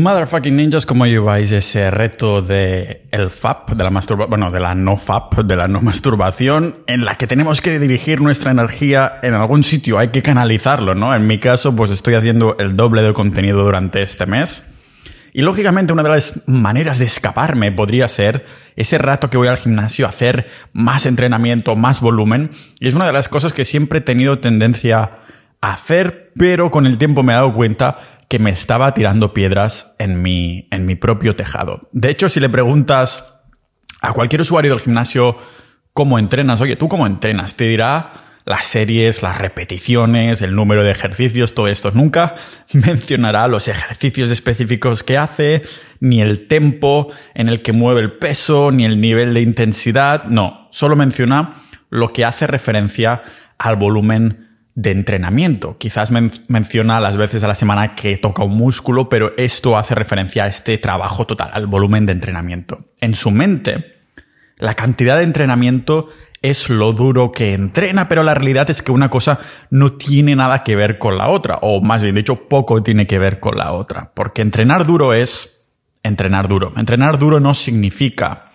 Motherfucking ninjas, ¿cómo lleváis ese reto de el FAP, de la masturbación, bueno, de la no FAP, de la no masturbación, en la que tenemos que dirigir nuestra energía en algún sitio, hay que canalizarlo, ¿no? En mi caso, pues estoy haciendo el doble de contenido durante este mes. Y lógicamente una de las maneras de escaparme podría ser ese rato que voy al gimnasio a hacer más entrenamiento, más volumen. Y es una de las cosas que siempre he tenido tendencia a hacer, pero con el tiempo me he dado cuenta que me estaba tirando piedras en mi, en mi propio tejado. De hecho, si le preguntas a cualquier usuario del gimnasio cómo entrenas, oye, ¿tú cómo entrenas? Te dirá las series, las repeticiones, el número de ejercicios, todo esto. Nunca mencionará los ejercicios específicos que hace, ni el tempo en el que mueve el peso, ni el nivel de intensidad. No, solo menciona lo que hace referencia al volumen de entrenamiento. Quizás menciona las veces a la semana que toca un músculo, pero esto hace referencia a este trabajo total, al volumen de entrenamiento. En su mente, la cantidad de entrenamiento es lo duro que entrena, pero la realidad es que una cosa no tiene nada que ver con la otra, o más bien dicho, poco tiene que ver con la otra, porque entrenar duro es entrenar duro. Entrenar duro no significa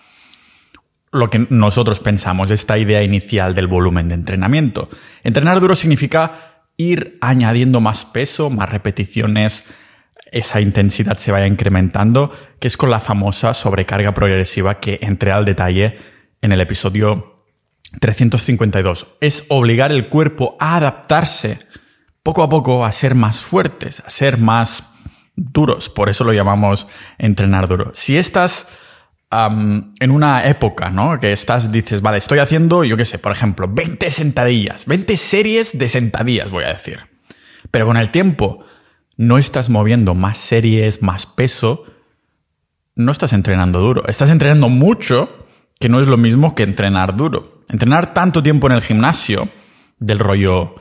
lo que nosotros pensamos, esta idea inicial del volumen de entrenamiento. Entrenar duro significa ir añadiendo más peso, más repeticiones, esa intensidad se vaya incrementando, que es con la famosa sobrecarga progresiva que entré al detalle en el episodio 352. Es obligar el cuerpo a adaptarse poco a poco a ser más fuertes, a ser más duros. Por eso lo llamamos entrenar duro. Si en una época, ¿no? Que estás, dices, vale, estoy haciendo, yo qué sé, por ejemplo, 20 sentadillas, 20 series de sentadillas, voy a decir. Pero con el tiempo no estás moviendo más series, más peso, no estás entrenando duro. Estás entrenando mucho, que no es lo mismo que entrenar duro. Entrenar tanto tiempo en el gimnasio, del rollo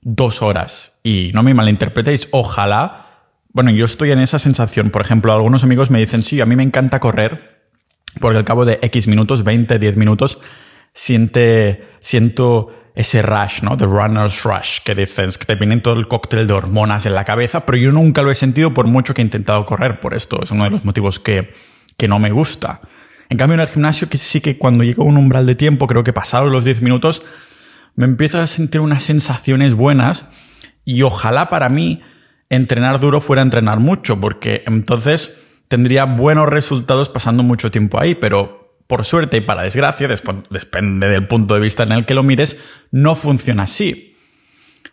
dos horas, y no me malinterpretéis, ojalá. Bueno, yo estoy en esa sensación. Por ejemplo, algunos amigos me dicen, sí, a mí me encanta correr, porque al cabo de X minutos, 20, 10 minutos, siente, siento ese rush, ¿no? The runner's rush, que dicen que te viene todo el cóctel de hormonas en la cabeza, pero yo nunca lo he sentido por mucho que he intentado correr por esto. Es uno de los motivos que, que no me gusta. En cambio, en el gimnasio, que sí que cuando llego a un umbral de tiempo, creo que pasados los 10 minutos, me empiezo a sentir unas sensaciones buenas y ojalá para mí entrenar duro fuera entrenar mucho, porque entonces tendría buenos resultados pasando mucho tiempo ahí, pero por suerte y para desgracia, depende del punto de vista en el que lo mires, no funciona así.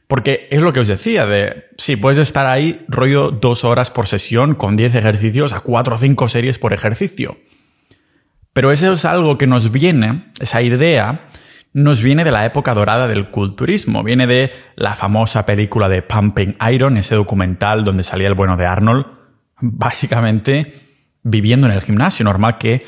Porque es lo que os decía, de sí, puedes estar ahí rollo dos horas por sesión con 10 ejercicios a cuatro o cinco series por ejercicio. Pero eso es algo que nos viene, esa idea, nos viene de la época dorada del culturismo, viene de la famosa película de Pumping Iron, ese documental donde salía el bueno de Arnold, básicamente viviendo en el gimnasio. Normal que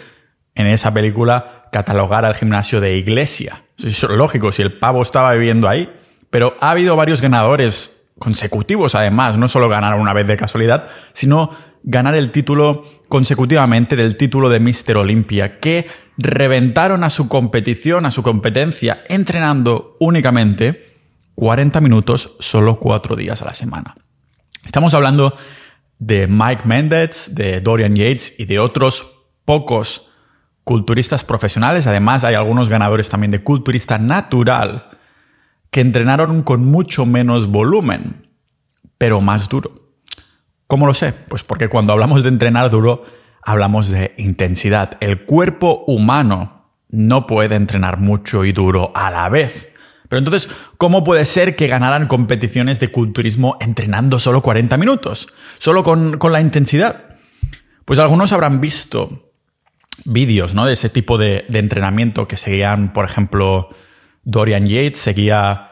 en esa película catalogara el gimnasio de iglesia. es lógico, si el pavo estaba viviendo ahí. Pero ha habido varios ganadores consecutivos, además, no solo ganar una vez de casualidad, sino ganar el título consecutivamente del título de Mr. Olympia, que reventaron a su competición, a su competencia, entrenando únicamente 40 minutos solo cuatro días a la semana. Estamos hablando de Mike Mendez, de Dorian Yates y de otros pocos culturistas profesionales. Además, hay algunos ganadores también de culturista natural que entrenaron con mucho menos volumen, pero más duro. ¿Cómo lo sé? Pues porque cuando hablamos de entrenar duro, hablamos de intensidad. El cuerpo humano no puede entrenar mucho y duro a la vez. Pero entonces, ¿cómo puede ser que ganaran competiciones de culturismo entrenando solo 40 minutos? Solo con, la intensidad. Pues algunos habrán visto vídeos ¿no? de ese tipo de, de, entrenamiento que seguían, por ejemplo, Dorian Yates seguía,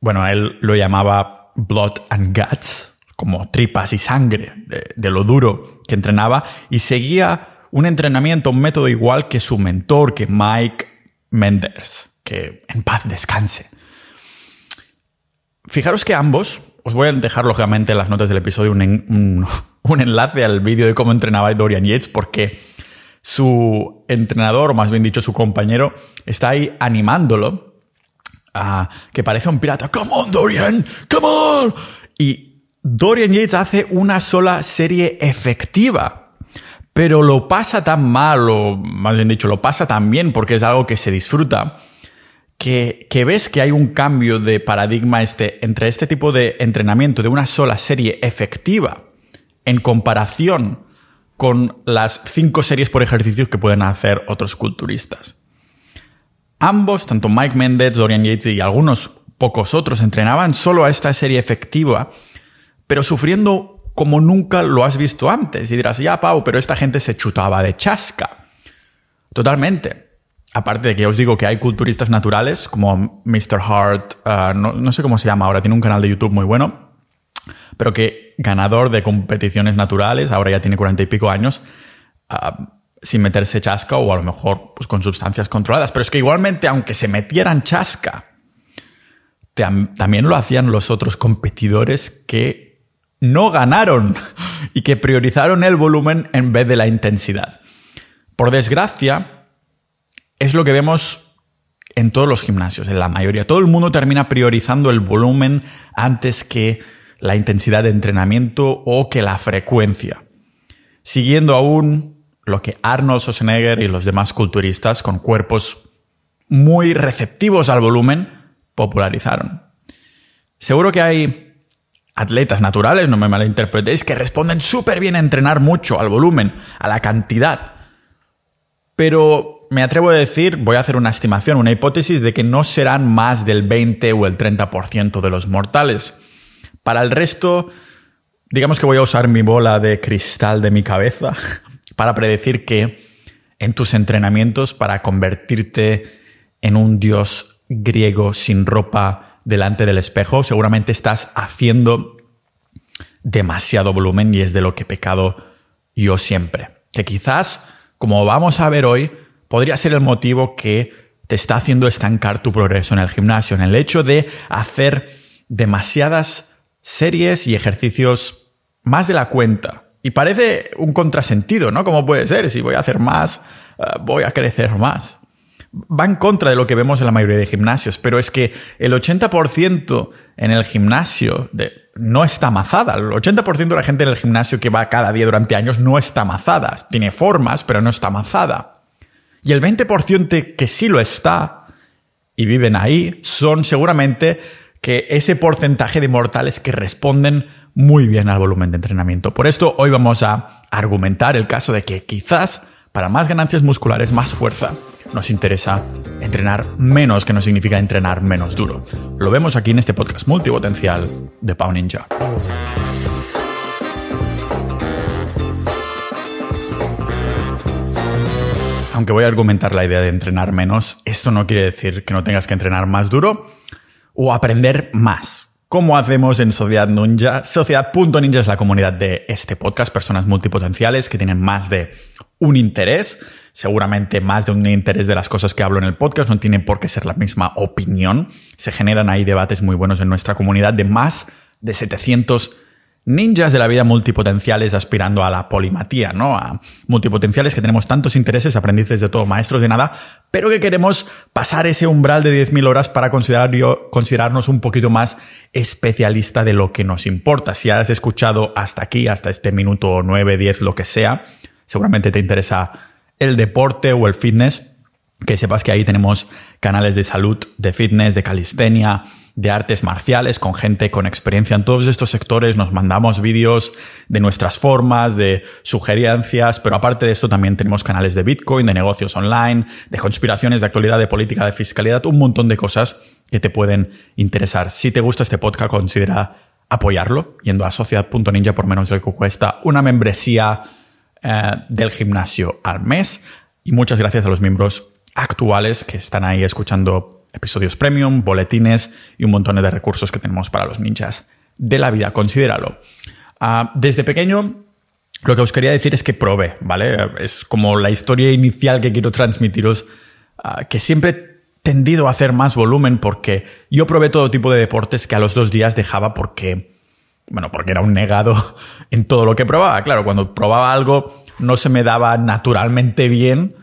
bueno, él lo llamaba blood and guts, como tripas y sangre de, de lo duro que entrenaba, y seguía un entrenamiento, un método igual que su mentor, que Mike Menders que en paz descanse. Fijaros que ambos, os voy a dejar lógicamente en las notas del episodio un, enlace al vídeo de cómo entrenaba Dorian Yates, porque su entrenador, o más bien dicho su compañero, está ahí animándolo, a que parece un pirata. ¡Come on, Dorian! ¡Come on! Y Dorian Yates hace una sola serie efectiva, pero lo pasa tan mal, o más bien dicho, lo pasa tan bien porque es algo que se disfruta, que, que ves que hay un cambio de paradigma este, entre este tipo de entrenamiento de una sola serie efectiva en comparación con las cinco series por ejercicio que pueden hacer otros culturistas. Ambos, tanto Mike Mendez, Dorian Yates y algunos pocos otros, entrenaban solo a esta serie efectiva, pero sufriendo como nunca lo has visto antes. Y dirás, ya, Pau, pero esta gente se chutaba de chasca. Totalmente. Aparte de que os digo que hay culturistas naturales, como Mr. Hart, uh, no, sé cómo se llama ahora, tiene un canal de YouTube muy bueno, pero que ganador de competiciones naturales, ahora ya tiene cuarenta y pico años, uh, sin meterse chasca o a lo mejor pues, con sustancias controladas. Pero es que igualmente, aunque se metieran chasca, también lo hacían los otros competidores que no ganaron y que priorizaron el volumen en vez de la intensidad. Por desgracia, es lo que vemos en todos los gimnasios, en la mayoría. Todo el mundo termina priorizando el volumen antes que la intensidad de entrenamiento o que la frecuencia. Siguiendo aún lo que Arnold Schwarzenegger y los demás culturistas con cuerpos muy receptivos al volumen popularizaron. Seguro que hay atletas naturales, no me malinterpretéis, que responden súper bien a entrenar mucho, al volumen, a la cantidad. Pero me atrevo a decir, voy a hacer una estimación, una hipótesis de que no serán más del 20 o el 30% de los mortales. Para el resto, digamos que voy a usar mi bola de cristal de mi cabeza para predecir que en tus entrenamientos, para convertirte en un dios griego sin ropa delante del espejo, seguramente estás haciendo demasiado volumen y es de lo que he pecado yo siempre. Que quizás, como vamos a ver hoy, podría ser el motivo que te está haciendo estancar tu progreso en el gimnasio, en el hecho de hacer demasiadas series y ejercicios más de la cuenta. Y parece un contrasentido, ¿no? ¿Cómo puede ser? Si voy a hacer más, eh, voy a crecer más va en contra de lo que vemos en la mayoría de gimnasios, pero es que el 80% en el gimnasio no está amazada. El 80% de la gente en el gimnasio que va cada día durante años no está amazada. Tiene formas, pero no está amazada. Y el 20% que sí lo está y viven ahí son seguramente que ese porcentaje de mortales que responden muy bien al volumen de entrenamiento. Por esto hoy vamos a argumentar el caso de que quizás para más ganancias musculares, más fuerza, nos interesa entrenar menos, que no significa entrenar menos duro. Lo vemos aquí en este podcast multipotencial de Pau Ninja. Aunque voy a argumentar la idea de entrenar menos, esto no quiere decir que no tengas que entrenar más duro o aprender más. ¿Cómo hacemos en Sociedad Ninja? Sociedad.ninja es la comunidad de este podcast, personas multipotenciales que tienen más de un interés, seguramente más de un interés de las cosas que hablo en el podcast, no tiene por qué ser la misma opinión. Se generan ahí debates muy buenos en nuestra comunidad de más de 700 ninjas de la vida multipotenciales aspirando a la polimatía, ¿no? A multipotenciales que tenemos tantos intereses, aprendices de todo, maestros de nada, pero que queremos pasar ese umbral de 10.000 horas para considerar, considerarnos un poquito más especialista de lo que nos importa. Si has escuchado hasta aquí, hasta este minuto 9, 10, lo que sea, seguramente te interesa el deporte o el fitness, que sepas que ahí tenemos canales de salud, de fitness, de calistenia, de artes marciales con gente con experiencia en todos estos sectores. Nos mandamos vídeos de nuestras formas, de sugerencias, pero aparte de esto también tenemos canales de Bitcoin, de negocios online, de conspiraciones, de actualidad, de política, de fiscalidad, un montón de cosas que te pueden interesar. Si te gusta este podcast, considera apoyarlo yendo a sociedad.ninja por menos de lo que cuesta una membresía eh, del gimnasio al mes. Y muchas gracias a los miembros actuales que están ahí escuchando episodios premium, boletines y un montón de recursos que tenemos para los ninjas de la vida. Considéralo. Ah, desde pequeño, lo que os quería decir es que probé, ¿vale? Es como la historia inicial que quiero transmitiros, ah, que siempre he tendido a hacer más volumen porque yo probé todo tipo de deportes que a los dos días dejaba porque, bueno, porque era un negado en todo lo que probaba. Claro, cuando probaba algo no se me daba naturalmente bien,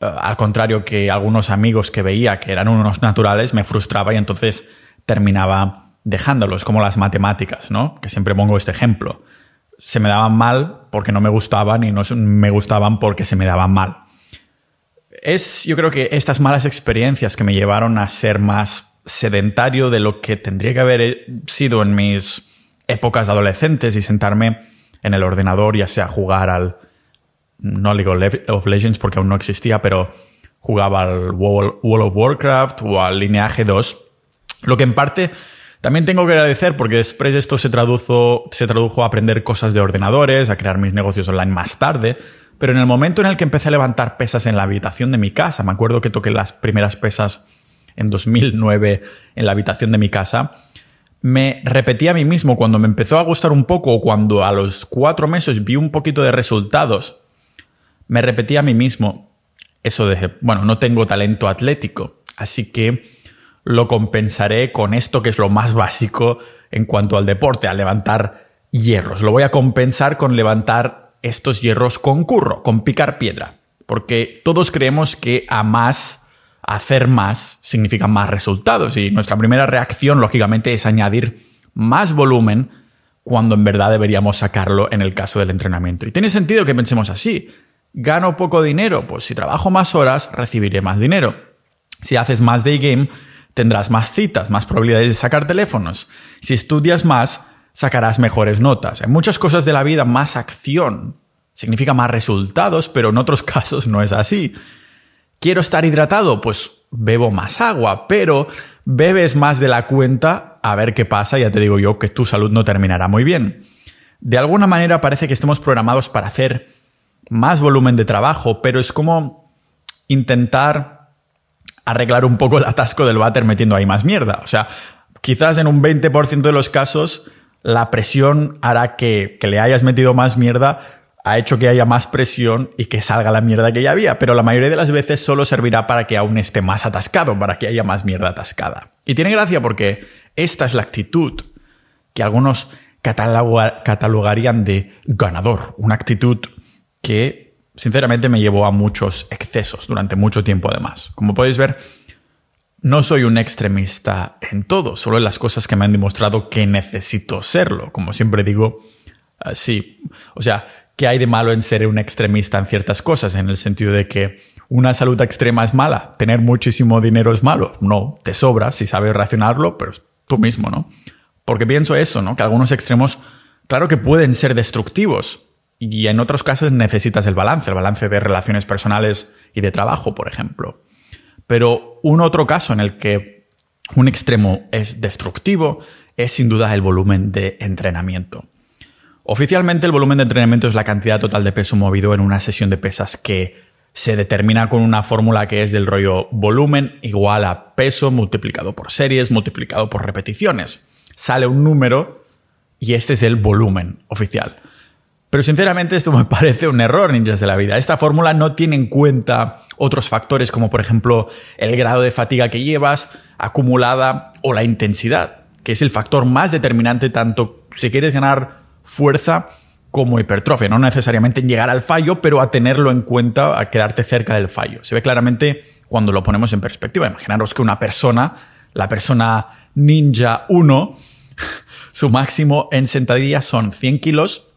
eh, al contrario que algunos amigos que veía que eran unos naturales, me frustraba y entonces terminaba dejándolos, como las matemáticas, ¿no? Que siempre pongo este ejemplo. Se me daban mal porque no me gustaban y no me gustaban porque se me daban mal. Es, yo creo que estas malas experiencias que me llevaron a ser más sedentario de lo que tendría que haber sido en mis épocas adolescentes y sentarme en el ordenador, ya sea jugar al, no League of Legends porque aún no existía, pero jugaba al World of Warcraft o al Lineage 2. Lo que en parte también tengo que agradecer porque después esto se tradujo, se tradujo a aprender cosas de ordenadores, a crear mis negocios online más tarde. Pero en el momento en el que empecé a levantar pesas en la habitación de mi casa, me acuerdo que toqué las primeras pesas en 2009 en la habitación de mi casa, me repetí a mí mismo cuando me empezó a gustar un poco o cuando a los cuatro meses vi un poquito de resultados, me repetí a mí mismo eso de, bueno, no tengo talento atlético, así que lo compensaré con esto que es lo más básico en cuanto al deporte, a levantar hierros. Lo voy a compensar con levantar estos hierros con curro, con picar piedra. Porque todos creemos que a más, hacer más, significa más resultados. Y nuestra primera reacción, lógicamente, es añadir más volumen cuando en verdad deberíamos sacarlo en el caso del entrenamiento. Y tiene sentido que pensemos así. ¿Gano poco dinero? Pues si trabajo más horas, recibiré más dinero. Si haces más day game, tendrás más citas, más probabilidades de sacar teléfonos. Si estudias más, sacarás mejores notas. En muchas cosas de la vida, más acción significa más resultados, pero en otros casos no es así. ¿Quiero estar hidratado? Pues bebo más agua, pero bebes más de la cuenta, a ver qué pasa, ya te digo yo que tu salud no terminará muy bien. De alguna manera parece que estemos programados para hacer más volumen de trabajo, pero es como intentar arreglar un poco el atasco del váter metiendo ahí más mierda. O sea, quizás en un 20% de los casos la presión hará que, que le hayas metido más mierda, ha hecho que haya más presión y que salga la mierda que ya había, pero la mayoría de las veces solo servirá para que aún esté más atascado, para que haya más mierda atascada. Y tiene gracia porque esta es la actitud que algunos catalogarían de ganador, una actitud que sinceramente me llevó a muchos excesos durante mucho tiempo además. Como podéis ver, no soy un extremista en todo, solo en las cosas que me han demostrado que necesito serlo. Como siempre digo, uh, sí. O sea, ¿qué hay de malo en ser un extremista en ciertas cosas? En el sentido de que una salud extrema es mala, tener muchísimo dinero es malo. No, te sobra si sabes racionarlo, pero tú mismo, ¿no? Porque pienso eso, ¿no? Que algunos extremos, claro que pueden ser destructivos, y en otros casos necesitas el balance, el balance de relaciones personales y de trabajo, por ejemplo. Pero un otro caso en el que un extremo es destructivo es sin duda el volumen de entrenamiento. Oficialmente el volumen de entrenamiento es la cantidad total de peso movido en una sesión de pesas que se determina con una fórmula que es del rollo volumen igual a peso multiplicado por series multiplicado por repeticiones. Sale un número y este es el volumen oficial. Pero sinceramente esto me parece un error, ninjas de la vida. Esta fórmula no tiene en cuenta otros factores como por ejemplo el grado de fatiga que llevas, acumulada o la intensidad, que es el factor más determinante tanto si quieres ganar fuerza como hipertrofia. No necesariamente en llegar al fallo, pero a tenerlo en cuenta, a quedarte cerca del fallo. Se ve claramente cuando lo ponemos en perspectiva. Imaginaros que una persona, la persona ninja 1, su máximo en sentadillas son 100 kilos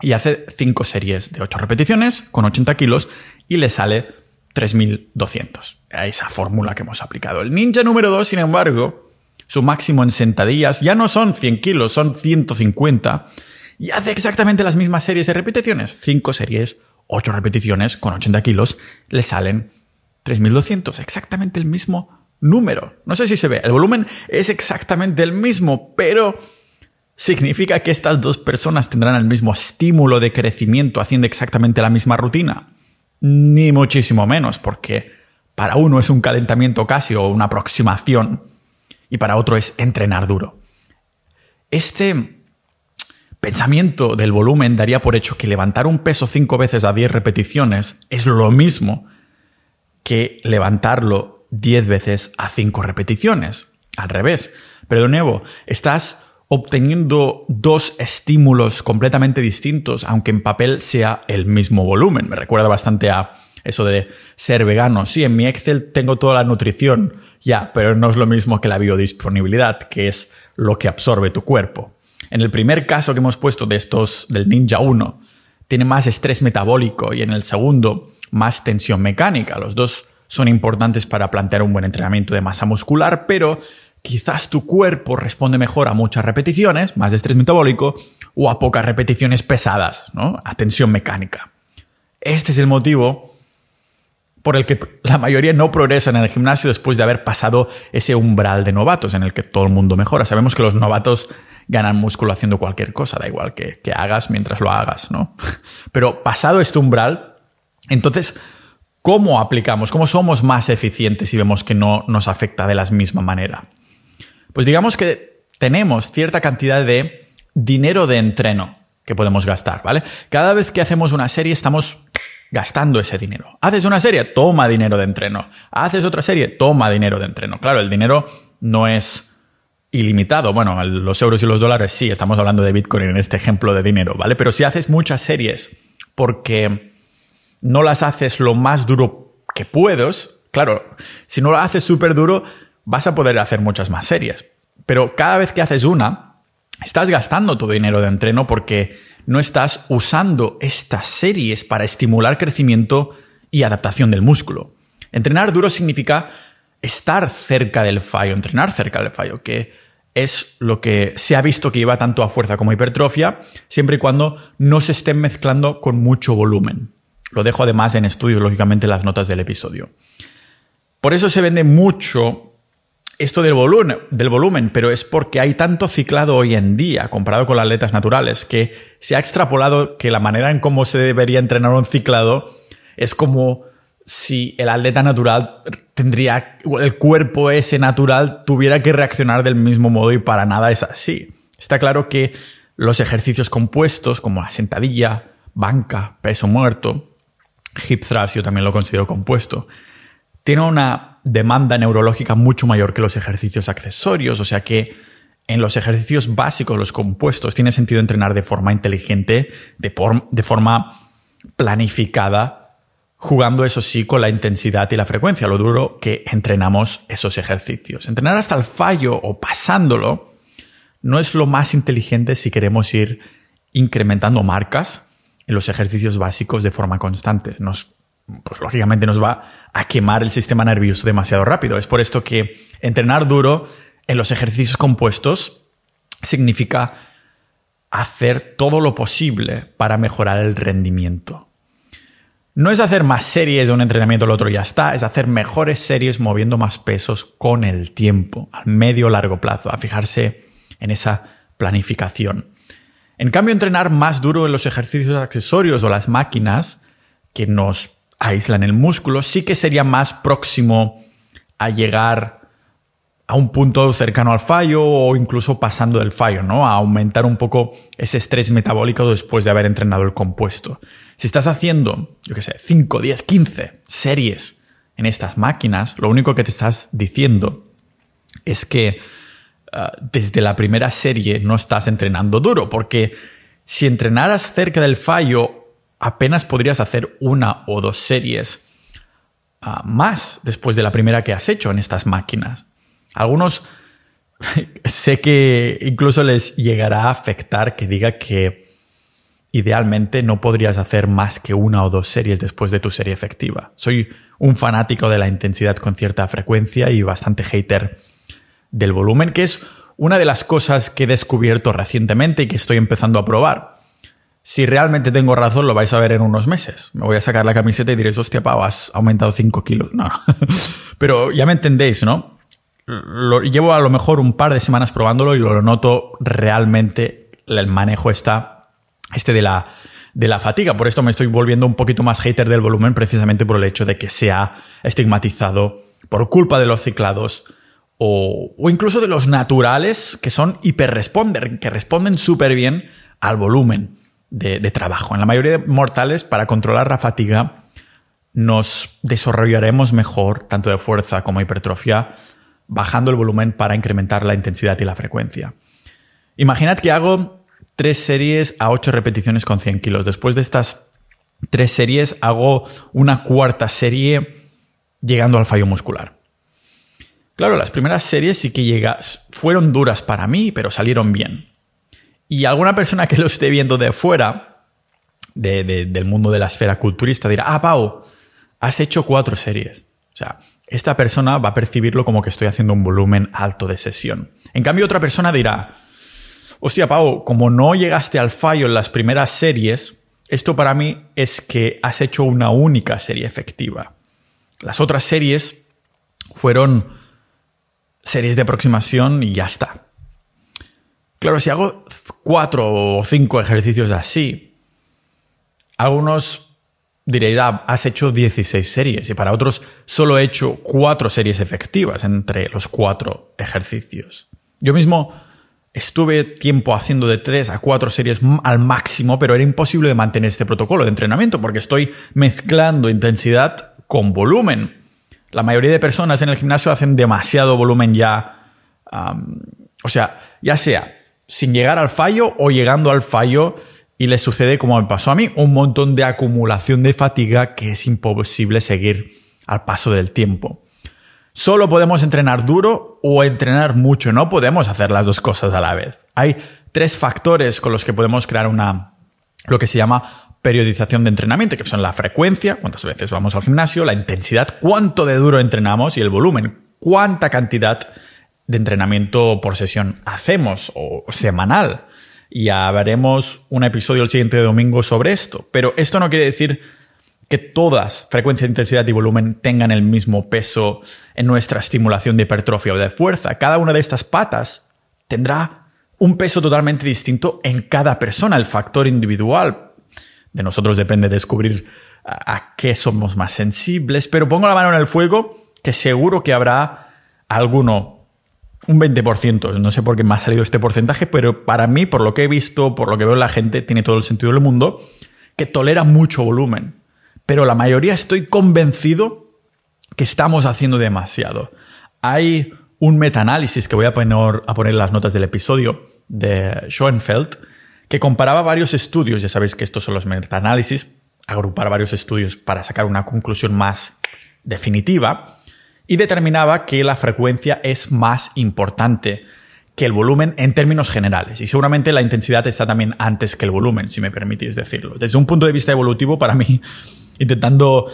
y hace 5 series de 8 repeticiones con 80 kilos y le sale 3200. A esa fórmula que hemos aplicado. El ninja número 2, sin embargo, su máximo en sentadillas ya no son 100 kilos, son 150 y hace exactamente las mismas series de repeticiones. 5 series, 8 repeticiones con 80 kilos, le salen 3200. Exactamente el mismo número. No sé si se ve, el volumen es exactamente el mismo, pero ¿Significa que estas dos personas tendrán el mismo estímulo de crecimiento haciendo exactamente la misma rutina? Ni muchísimo menos, porque para uno es un calentamiento casi o una aproximación y para otro es entrenar duro. Este pensamiento del volumen daría por hecho que levantar un peso cinco veces a 10 repeticiones es lo mismo que levantarlo 10 veces a 5 repeticiones. Al revés. Pero de nuevo, estás obteniendo dos estímulos completamente distintos, aunque en papel sea el mismo volumen. Me recuerda bastante a eso de ser vegano. Sí, en mi Excel tengo toda la nutrición, ya, pero no es lo mismo que la biodisponibilidad, que es lo que absorbe tu cuerpo. En el primer caso que hemos puesto de estos del Ninja 1, tiene más estrés metabólico y en el segundo más tensión mecánica. Los dos son importantes para plantear un buen entrenamiento de masa muscular, pero quizás tu cuerpo responde mejor a muchas repeticiones, más de estrés metabólico, o a pocas repeticiones pesadas, ¿no? A tensión mecánica. Este es el motivo por el que la mayoría no progresa en el gimnasio después de haber pasado ese umbral de novatos en el que todo el mundo mejora. Sabemos que los novatos ganan músculo haciendo cualquier cosa, da igual que, que hagas mientras lo hagas, ¿no? Pero pasado este umbral, entonces, ¿cómo aplicamos? ¿Cómo somos más eficientes si vemos que no nos afecta de la misma manera? Pues digamos que tenemos cierta cantidad de dinero de entreno que podemos gastar, ¿vale? Cada vez que hacemos una serie estamos gastando ese dinero. Haces una serie, toma dinero de entreno. Haces otra serie, toma dinero de entreno. Claro, el dinero no es ilimitado. Bueno, los euros y los dólares sí, estamos hablando de Bitcoin en este ejemplo de dinero, ¿vale? Pero si haces muchas series porque no las haces lo más duro que puedes, claro, si no lo haces súper duro, vas a poder hacer muchas más series. Pero cada vez que haces una, estás gastando tu dinero de entreno porque no estás usando estas series para estimular crecimiento y adaptación del músculo. Entrenar duro significa estar cerca del fallo, entrenar cerca del fallo, que es lo que se ha visto que lleva tanto a fuerza como a hipertrofia, siempre y cuando no se estén mezclando con mucho volumen. Lo dejo además en estudios, lógicamente, las notas del episodio. Por eso se vende mucho esto del volumen, del volumen, pero es porque hay tanto ciclado hoy en día comparado con las atletas naturales que se ha extrapolado que la manera en cómo se debería entrenar un ciclado es como si el atleta natural tendría, el cuerpo ese natural tuviera que reaccionar del mismo modo y para nada es así. Está claro que los ejercicios compuestos como la sentadilla, banca, peso muerto, hip thrust yo también lo considero compuesto, tiene una demanda neurológica mucho mayor que los ejercicios accesorios, o sea que en los ejercicios básicos, los compuestos, tiene sentido entrenar de forma inteligente, de, forma planificada, jugando eso sí con la intensidad y la frecuencia, lo duro que entrenamos esos ejercicios. Entrenar hasta el fallo o pasándolo no es lo más inteligente si queremos ir incrementando marcas en los ejercicios básicos de forma constante. Nos, pues lógicamente nos va a quemar el sistema nervioso demasiado rápido. Es por esto que entrenar duro en los ejercicios compuestos significa hacer todo lo posible para mejorar el rendimiento. No es hacer más series de un entrenamiento al otro y ya está, es hacer mejores series moviendo más pesos con el tiempo, al medio largo plazo, a fijarse en esa planificación. En cambio, entrenar más duro en los ejercicios accesorios o las máquinas que nos aíslan el músculo sí que sería más próximo a llegar a un punto cercano al fallo o incluso pasando del fallo, ¿no? A aumentar un poco ese estrés metabólico después de haber entrenado el compuesto. Si estás haciendo, yo qué sé, 5, 10, 15 series en estas máquinas, lo único que te estás diciendo es que Ah, desde la primera serie no estás entrenando duro, porque si entrenaras cerca del fallo, apenas podrías hacer una o dos series ah, más después de la primera que has hecho en estas máquinas. Algunos sé que incluso les llegará a afectar que diga que idealmente no podrías hacer más que una o dos series después de tu serie efectiva. Soy un fanático de la intensidad con cierta frecuencia y bastante hater del volumen, que es una de las cosas que he descubierto recientemente y que estoy empezando a probar. Si realmente tengo razón, lo vais a ver en unos meses. Me voy a sacar la camiseta y diréis, hostia, Pau, has aumentado 5 kilos. No, pero ya me entendéis, ¿no? Llevo a lo mejor un par de semanas probándolo y lo noto realmente el manejo está, este de la, de la fatiga. Por esto me estoy volviendo un poquito más hater del volumen precisamente por el hecho de que se ha estigmatizado por culpa de los ciclados o, incluso de los naturales que son hiperresponder, que responden súper bien al volumen de, trabajo. En la mayoría de mortales, para controlar la fatiga, nos desarrollaremos mejor, tanto de fuerza como hipertrofia, bajando el volumen para incrementar la intensidad y la frecuencia. Imaginad que hago tres series a ocho repeticiones con 100 kilos. Después de estas tres series hago una cuarta serie llegando al fallo muscular. Claro, las primeras series sí que llegas, fueron duras para mí, pero salieron bien. Y alguna persona que lo esté viendo de fuera, del mundo de la esfera culturista, dirá, ah, Pau, has hecho cuatro series. O sea, esta persona va a percibirlo como que estoy haciendo un volumen alto de sesión. En cambio, otra persona dirá, hostia, Pau, como no llegaste al fallo en las primeras series, esto para mí es que has hecho una única serie efectiva. Las otras series fueron series de aproximación y ya está. Claro, si hago cuatro o cinco ejercicios así, algunos diréis, ah, has hecho 16 series y para otros solo he hecho cuatro series efectivas entre los cuatro ejercicios. Yo mismo estuve tiempo haciendo de tres a cuatro series al máximo, pero era imposible de mantener este protocolo de entrenamiento porque estoy mezclando intensidad con volumen. La mayoría de personas en el gimnasio hacen demasiado volumen ya. o sea, ya sea sin llegar al fallo o llegando al fallo y les sucede como me pasó a mí, un montón de acumulación de fatiga que es imposible seguir al paso del tiempo. Solo podemos entrenar duro o entrenar mucho, no podemos hacer las dos cosas a la vez. Hay tres factores con los que podemos crear una, lo que se llama periodización de entrenamiento, que son la frecuencia, cuántas veces vamos al gimnasio, la intensidad, cuánto de duro entrenamos y el volumen, cuánta cantidad de entrenamiento por sesión hacemos o semanal. Ya veremos un episodio el siguiente domingo sobre esto. Pero esto no quiere decir que todas, frecuencia, intensidad y volumen, tengan el mismo peso en nuestra estimulación de hipertrofia o de fuerza. Cada una de estas patas tendrá un peso totalmente distinto en cada persona, el factor individual. De nosotros depende descubrir a, qué somos más sensibles, pero pongo la mano en el fuego que seguro que habrá alguno, un 20%, no sé por qué me ha salido este porcentaje, pero para mí, por lo que he visto, por lo que veo la gente, tiene todo el sentido del mundo, que tolera mucho volumen. Pero la mayoría estoy convencido que estamos haciendo demasiado. Hay un metaanálisis que voy a poner, a poner en las notas del episodio de Schoenfeld, que comparaba varios estudios, ya sabéis que estos son los metaanálisis, agrupar varios estudios para sacar una conclusión más definitiva, y determinaba que la frecuencia es más importante que el volumen en términos generales. Y seguramente la intensidad está también antes que el volumen, si me permitís decirlo. Desde un punto de vista evolutivo, para mí, intentando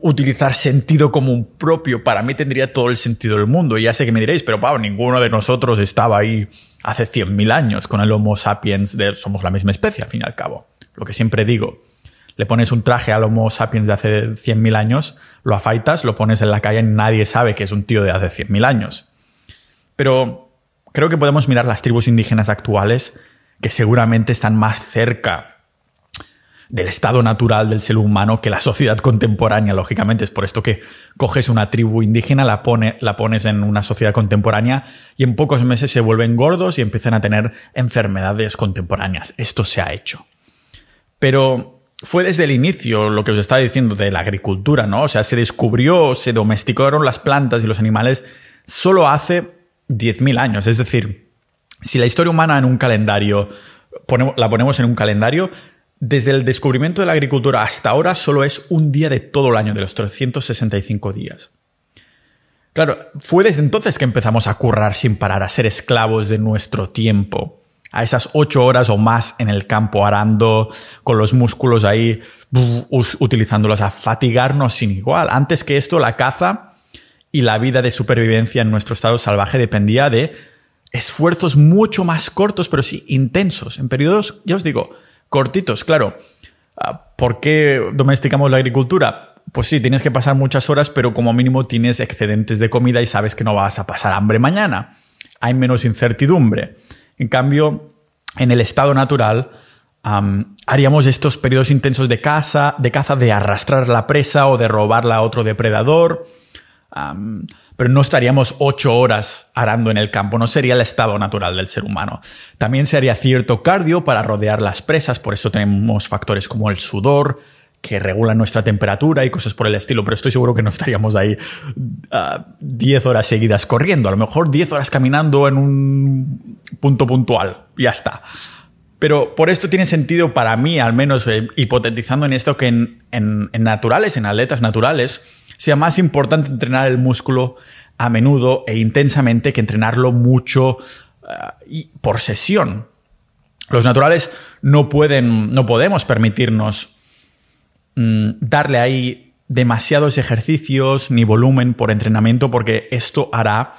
utilizar sentido común propio, para mí tendría todo el sentido del mundo. Y ya sé que me diréis, pero Pau, ninguno de nosotros estaba ahí hace 100.000 años con el Homo sapiens, de, somos la misma especie al fin y al cabo. Lo que siempre digo, le pones un traje al Homo sapiens de hace 100.000 años, lo afaitas, lo pones en la calle y nadie sabe que es un tío de hace 100.000 años. Pero creo que podemos mirar las tribus indígenas actuales que seguramente están más cerca del estado natural del ser humano que la sociedad contemporánea, lógicamente. Es por esto que coges una tribu indígena, la, la pones en una sociedad contemporánea y en pocos meses se vuelven gordos y empiezan a tener enfermedades contemporáneas. Esto se ha hecho. Pero fue desde el inicio lo que os estaba diciendo de la agricultura, ¿no? O sea, se descubrió, se domesticaron las plantas y los animales solo hace 10.000 años. Es decir, si la historia humana en un calendario, la ponemos en un calendario, desde el descubrimiento de la agricultura hasta ahora solo es un día de todo el año, de los 365 días. Claro, fue desde entonces que empezamos a currar sin parar, a ser esclavos de nuestro tiempo, a esas ocho horas o más en el campo arando, con los músculos ahí, utilizándolos a fatigarnos sin igual. Antes que esto, la caza y la vida de supervivencia en nuestro estado salvaje dependía de esfuerzos mucho más cortos, pero sí intensos, en periodos, ya os digo, cortitos, claro. Ah, ¿Por qué domesticamos la agricultura? Pues sí, tienes que pasar muchas horas, pero como mínimo tienes excedentes de comida y sabes que no vas a pasar hambre mañana. Hay menos incertidumbre. En cambio, en el estado natural, haríamos estos periodos intensos de caza, de caza, de arrastrar la presa o de robarla a otro depredador pero no estaríamos ocho horas arando en el campo, no sería el estado natural del ser humano. También se haría cierto cardio para rodear las presas, por eso tenemos factores como el sudor, que regulan nuestra temperatura y cosas por el estilo, pero estoy seguro que no estaríamos ahí uh, diez horas seguidas corriendo, a lo mejor diez horas caminando en un punto puntual, ya está. Pero por esto tiene sentido para mí, al menos eh, hipotetizando en esto, que en naturales, en atletas naturales, sea más importante entrenar el músculo a menudo e intensamente que entrenarlo mucho eh, y por sesión. Los naturales no pueden, no podemos permitirnos mm, darle ahí demasiados ejercicios ni volumen por entrenamiento porque esto hará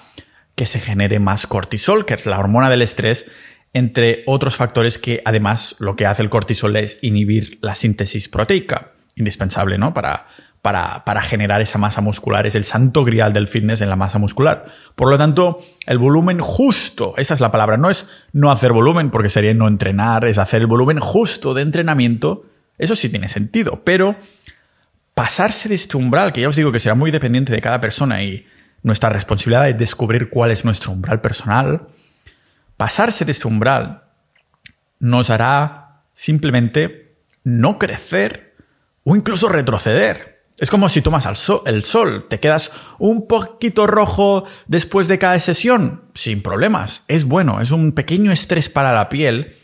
que se genere más cortisol, que es la hormona del estrés, entre otros factores que además lo que hace el cortisol es inhibir la síntesis proteica, indispensable, ¿no? Para, para, para, generar esa masa muscular. Es el santo grial del fitness en la masa muscular. Por lo tanto, el volumen justo, esa es la palabra, no es no hacer volumen, porque sería no entrenar, es hacer el volumen justo de entrenamiento. Eso sí tiene sentido, pero pasarse de este umbral, que ya os digo que será muy dependiente de cada persona y nuestra responsabilidad es descubrir cuál es nuestro umbral personal, pasarse de este umbral nos hará simplemente no crecer o incluso retroceder. Es como si tomas el sol, te quedas un poquito rojo después de cada sesión, sin problemas. Es bueno, es un pequeño estrés para la piel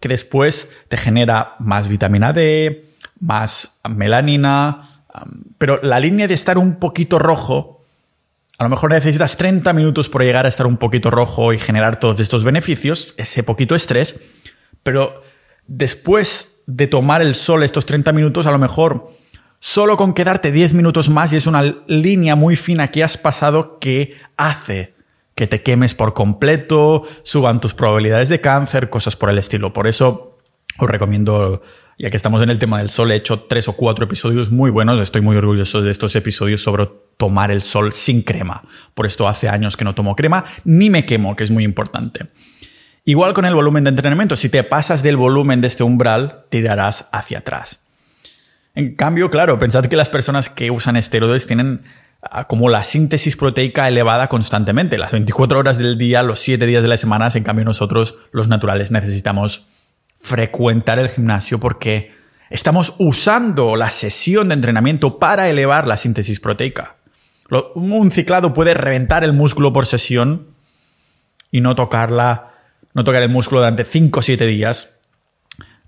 que después te genera más vitamina D, más melanina, pero la línea de estar un poquito rojo a lo mejor necesitas 30 minutos por llegar a estar un poquito rojo y generar todos estos beneficios, ese poquito estrés, pero después de tomar el sol estos 30 minutos, a lo mejor solo con quedarte 10 minutos más y es una línea muy fina que has pasado que hace que te quemes por completo, suban tus probabilidades de cáncer, cosas por el estilo. Por eso os recomiendo, ya que estamos en el tema del sol, he hecho tres o cuatro episodios muy buenos, estoy muy orgulloso de estos episodios sobre tomar el sol sin crema. Por esto hace años que no tomo crema, ni me quemo, que es muy importante. Igual con el volumen de entrenamiento, si te pasas del volumen de este umbral, tirarás hacia atrás. En cambio, claro, pensad que las personas que usan esteroides tienen como la síntesis proteica elevada constantemente, las 24 horas del día, los 7 días de la semana, en cambio nosotros, los naturales, necesitamos frecuentar el gimnasio porque estamos usando la sesión de entrenamiento para elevar la síntesis proteica. Un ciclado puede reventar el músculo por sesión y no tocarla, no tocar el músculo durante 5 o 7 días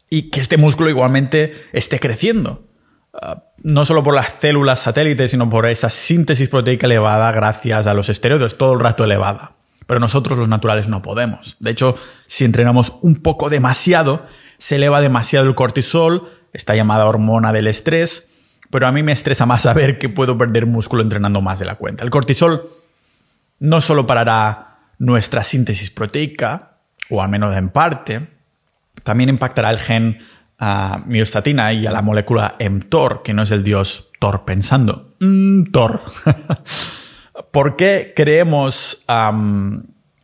y que este músculo igualmente esté creciendo. Ah, no solo por las células satélites, sino por esa síntesis proteica elevada gracias a los esteroides, todo el rato elevada. Pero nosotros los naturales no podemos. De hecho, si entrenamos un poco demasiado, se eleva demasiado el cortisol, esta llamada hormona del estrés, pero a mí me estresa más saber que puedo perder músculo entrenando más de la cuenta. El cortisol no solo parará nuestra síntesis proteica, o al menos en parte, también impactará el gen uh, miostatina y a la molécula mTOR, que no es el dios Thor pensando. Thor. ¿Por qué creemos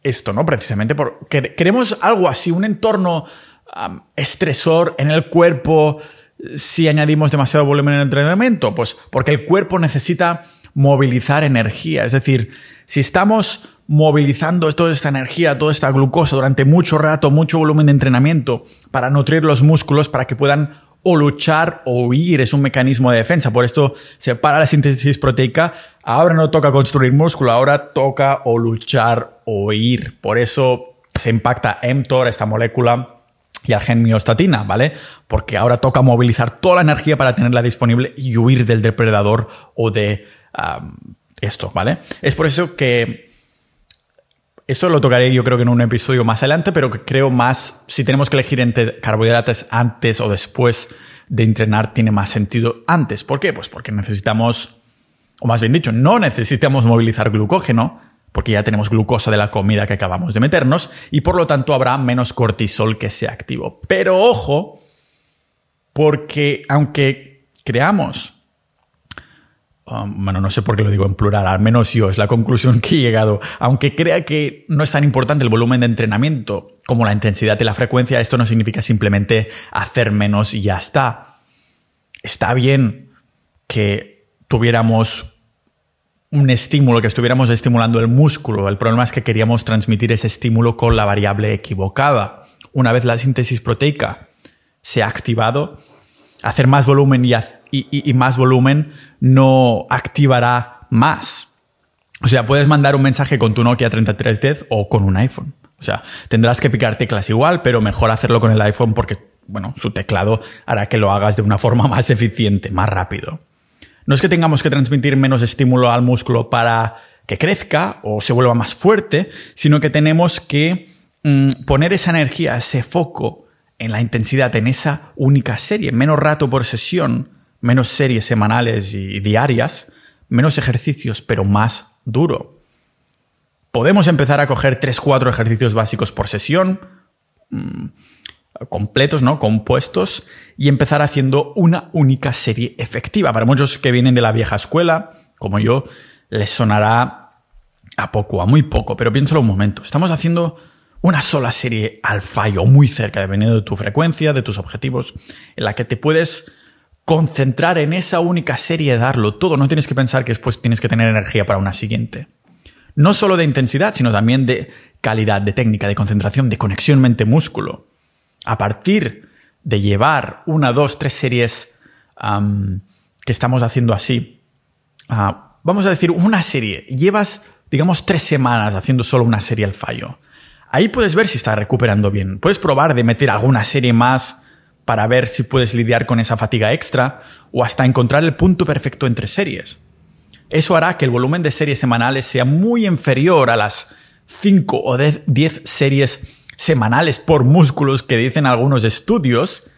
esto, no? Precisamente porque queremos algo así, un entorno estresor en el cuerpo si añadimos demasiado volumen en el entrenamiento? Pues porque el cuerpo necesita movilizar energía. Es decir, si estamos movilizando toda esta energía, toda esta glucosa durante mucho rato, mucho volumen de entrenamiento para nutrir los músculos para que puedan o luchar o huir, es un mecanismo de defensa. Por esto se para la síntesis proteica. Ahora no toca construir músculo, ahora toca o luchar o huir. Por eso se impacta mTOR, esta molécula, y al gen miostatina, ¿vale? Porque ahora toca movilizar toda la energía para tenerla disponible y huir del depredador o de esto, ¿vale? Es por eso que esto lo tocaré yo creo que en un episodio más adelante, pero creo más, si tenemos que elegir entre carbohidratos antes o después de entrenar, tiene más sentido antes. ¿Por qué? Pues porque necesitamos, o más bien dicho, no necesitamos movilizar glucógeno, porque ya tenemos glucosa de la comida que acabamos de meternos y por lo tanto habrá menos cortisol que sea activo. Pero ojo, porque aunque creamos, um, bueno, no sé por qué lo digo en plural, al menos yo es la conclusión que he llegado, aunque crea que no es tan importante el volumen de entrenamiento como la intensidad y la frecuencia, esto no significa simplemente hacer menos y ya está. Está bien que tuviéramos un estímulo, que estuviéramos estimulando el músculo. El problema es que queríamos transmitir ese estímulo con la variable equivocada. Una vez la síntesis proteica se ha activado, hacer más volumen y, y, más volumen no activará más. O sea, puedes mandar un mensaje con tu Nokia 3310 o con un iPhone. O sea, tendrás que picar teclas igual, pero mejor hacerlo con el iPhone porque, bueno, su teclado hará que lo hagas de una forma más eficiente, más rápido. No es que tengamos que transmitir menos estímulo al músculo para que crezca o se vuelva más fuerte, sino que tenemos que mm, poner esa energía, ese foco en la intensidad, en esa única serie, menos rato por sesión, menos series semanales y diarias, menos ejercicios, pero más duro. Podemos empezar a coger 3-4 ejercicios básicos por sesión, mm, completos, ¿no? Compuestos, y empezar haciendo una única serie efectiva. Para muchos que vienen de la vieja escuela, como yo, les sonará a poco, a muy poco, pero piénsalo un momento. Estamos haciendo una sola serie al fallo, muy cerca, dependiendo de tu frecuencia, de tus objetivos, en la que te puedes concentrar en esa única serie, darlo todo. No tienes que pensar que después tienes que tener energía para una siguiente. No solo de intensidad, sino también de calidad, de técnica, de concentración, de conexión mente-músculo. A partir de llevar una, dos, tres series que estamos haciendo así, ah, vamos a decir una serie, llevas, digamos, tres semanas haciendo solo una serie al fallo. Ahí puedes ver si estás recuperando bien. Puedes probar de meter alguna serie más para ver si puedes lidiar con esa fatiga extra o hasta encontrar el punto perfecto entre series. Eso hará que el volumen de series semanales sea muy inferior a las 5 o 10 series semanales por músculos que dicen algunos estudios,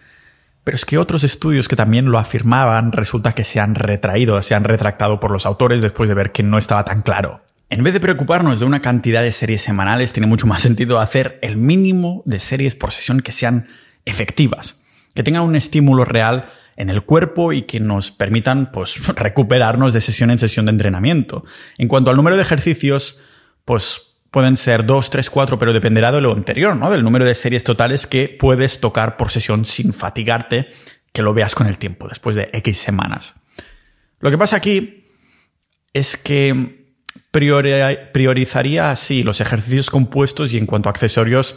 pero es que otros estudios que también lo afirmaban resulta que se han retraído, se han retractado por los autores después de ver que no estaba tan claro. En vez de preocuparnos de una cantidad de series semanales, tiene mucho más sentido hacer el mínimo de series por sesión que sean efectivas que tengan un estímulo real en el cuerpo y que nos permitan pues, recuperarnos de sesión en sesión de entrenamiento. En cuanto al número de ejercicios, pues pueden ser 2, 3, 4, pero dependerá de lo anterior, ¿no? Del número de series totales que puedes tocar por sesión sin fatigarte, que lo veas con el tiempo, después de X semanas. Lo que pasa aquí es que priorizaría así los ejercicios compuestos y en cuanto a accesorios,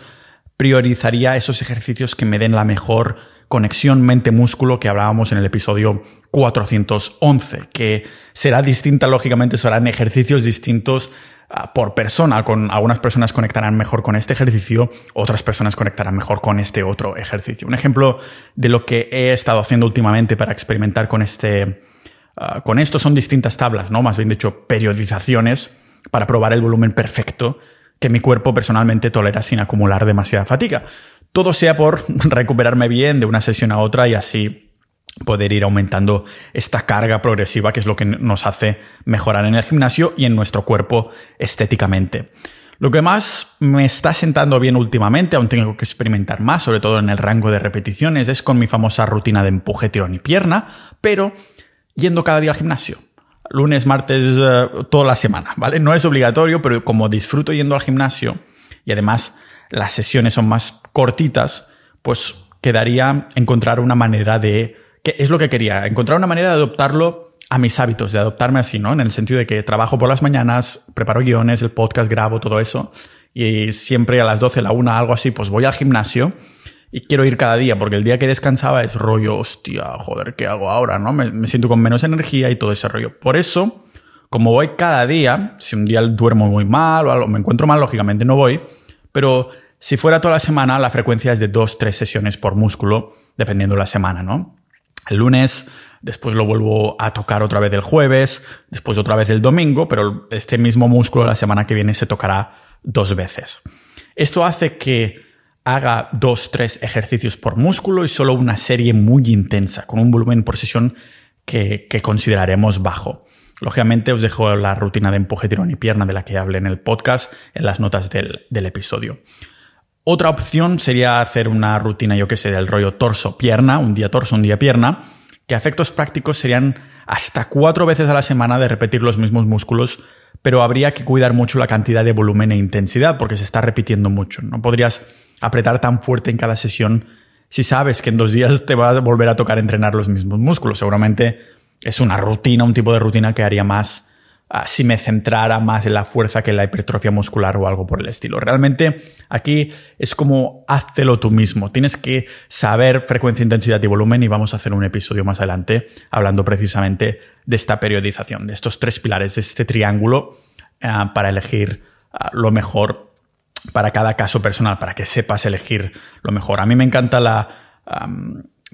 priorizaría esos ejercicios que me den la mejor conexión mente-músculo que hablábamos en el episodio 411, que será distinta, lógicamente serán ejercicios distintos ah, por persona. Con algunas personas conectarán mejor con este ejercicio, otras personas conectarán mejor con este otro ejercicio. Un ejemplo de lo que he estado haciendo últimamente para experimentar con este, ah, con esto son distintas tablas, ¿no? Más bien dicho, periodizaciones para probar el volumen perfecto que mi cuerpo personalmente tolera sin acumular demasiada fatiga todo sea por recuperarme bien de una sesión a otra y así poder ir aumentando esta carga progresiva que es lo que nos hace mejorar en el gimnasio y en nuestro cuerpo estéticamente. Lo que más me está sentando bien últimamente, aún tengo que experimentar más, sobre todo en el rango de repeticiones, es con mi famosa rutina de empuje, tirón y pierna, pero yendo cada día al gimnasio. Lunes, martes, eh, toda la semana, ¿vale? No es obligatorio, pero como disfruto yendo al gimnasio y además las sesiones son más cortitas, pues quedaría encontrar una manera de... que es lo que quería, encontrar una manera de adoptarlo a mis hábitos, de adoptarme así, ¿no? En el sentido de que trabajo por las mañanas, preparo guiones, el podcast, grabo, todo eso, y siempre a las 12, la 1, algo así, pues voy al gimnasio y quiero ir cada día, porque el día que descansaba es rollo, hostia, joder, ¿qué hago ahora? ¿No? Me, me siento con menos energía y todo ese rollo. Por eso, como voy cada día, si un día duermo muy mal o algo, me encuentro mal, lógicamente no voy, pero si fuera toda la semana, la frecuencia es de dos, tres sesiones por músculo, dependiendo de la semana, ¿no? El lunes, después lo vuelvo a tocar otra vez el jueves, después otra vez el domingo, pero este mismo músculo la semana que viene se tocará dos veces. Esto hace que haga dos, tres ejercicios por músculo y solo una serie muy intensa, con un volumen por sesión que, consideraremos bajo. Lógicamente os dejo la rutina de empuje, tirón y pierna de la que hablé en el podcast en las notas del, del episodio. Otra opción sería hacer una rutina, yo que sé, del rollo torso-pierna, un día torso, un día pierna, que a efectos prácticos serían hasta cuatro veces a la semana de repetir los mismos músculos, pero habría que cuidar mucho la cantidad de volumen e intensidad porque se está repitiendo mucho. No podrías apretar tan fuerte en cada sesión si sabes que en dos días te va a volver a tocar entrenar los mismos músculos. Seguramente es una rutina, un tipo de rutina que haría más si me centrara más en la fuerza que en la hipertrofia muscular o algo por el estilo. Realmente aquí es como háztelo tú mismo. Tienes que saber frecuencia, intensidad y volumen y vamos a hacer un episodio más adelante hablando precisamente de esta periodización, de estos tres pilares, de este triángulo eh, para elegir eh, lo mejor para cada caso personal, para que sepas elegir lo mejor. A mí me encanta la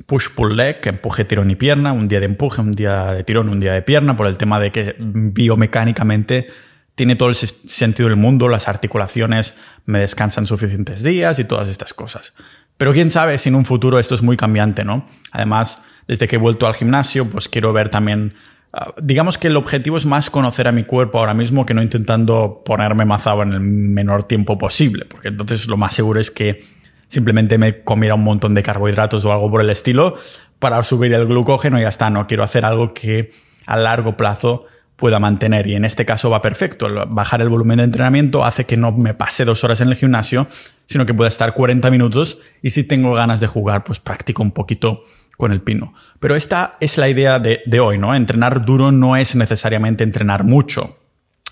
push-pull-leg, empuje, tirón y pierna, un día de empuje, un día de tirón, un día de pierna, por el tema de que biomecánicamente tiene todo el sentido del mundo, las articulaciones me descansan suficientes días y todas estas cosas. Pero quién sabe si en un futuro esto es muy cambiante, ¿no? Además, desde que he vuelto al gimnasio, pues quiero ver también Ah, digamos que el objetivo es más conocer a mi cuerpo ahora mismo que no intentando ponerme mazado en el menor tiempo posible, porque entonces lo más seguro es que simplemente me comiera un montón de carbohidratos o algo por el estilo para subir el glucógeno y ya está, no quiero hacer algo que a largo plazo pueda mantener y en este caso va perfecto. Bajar el volumen de entrenamiento hace que no me pase dos horas en el gimnasio, sino que pueda estar 40 minutos y si tengo ganas de jugar, pues practico un poquito con el pino. Pero esta es la idea de, de, hoy, ¿no? Entrenar duro no es necesariamente entrenar mucho.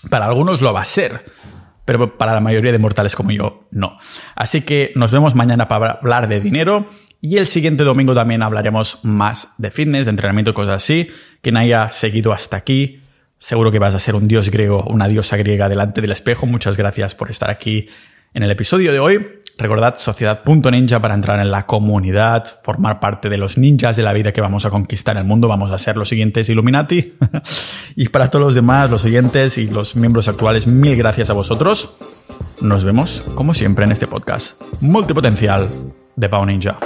Para algunos lo va a ser, pero para la mayoría de mortales como yo, no. Así que nos vemos mañana para hablar de dinero y el siguiente domingo también hablaremos más de fitness, de entrenamiento, cosas así. Quien haya seguido hasta aquí, seguro que vas a ser un dios griego, una diosa griega delante del espejo. Muchas gracias por estar aquí en el episodio de hoy. Recordad sociedad.ninja para entrar en la comunidad, formar parte de los ninjas de la vida que vamos a conquistar el mundo. Vamos a ser los siguientes Illuminati. y para todos los demás, los oyentes y los miembros actuales, mil gracias a vosotros. Nos vemos, como siempre, en este podcast multipotencial de Pau Ninja.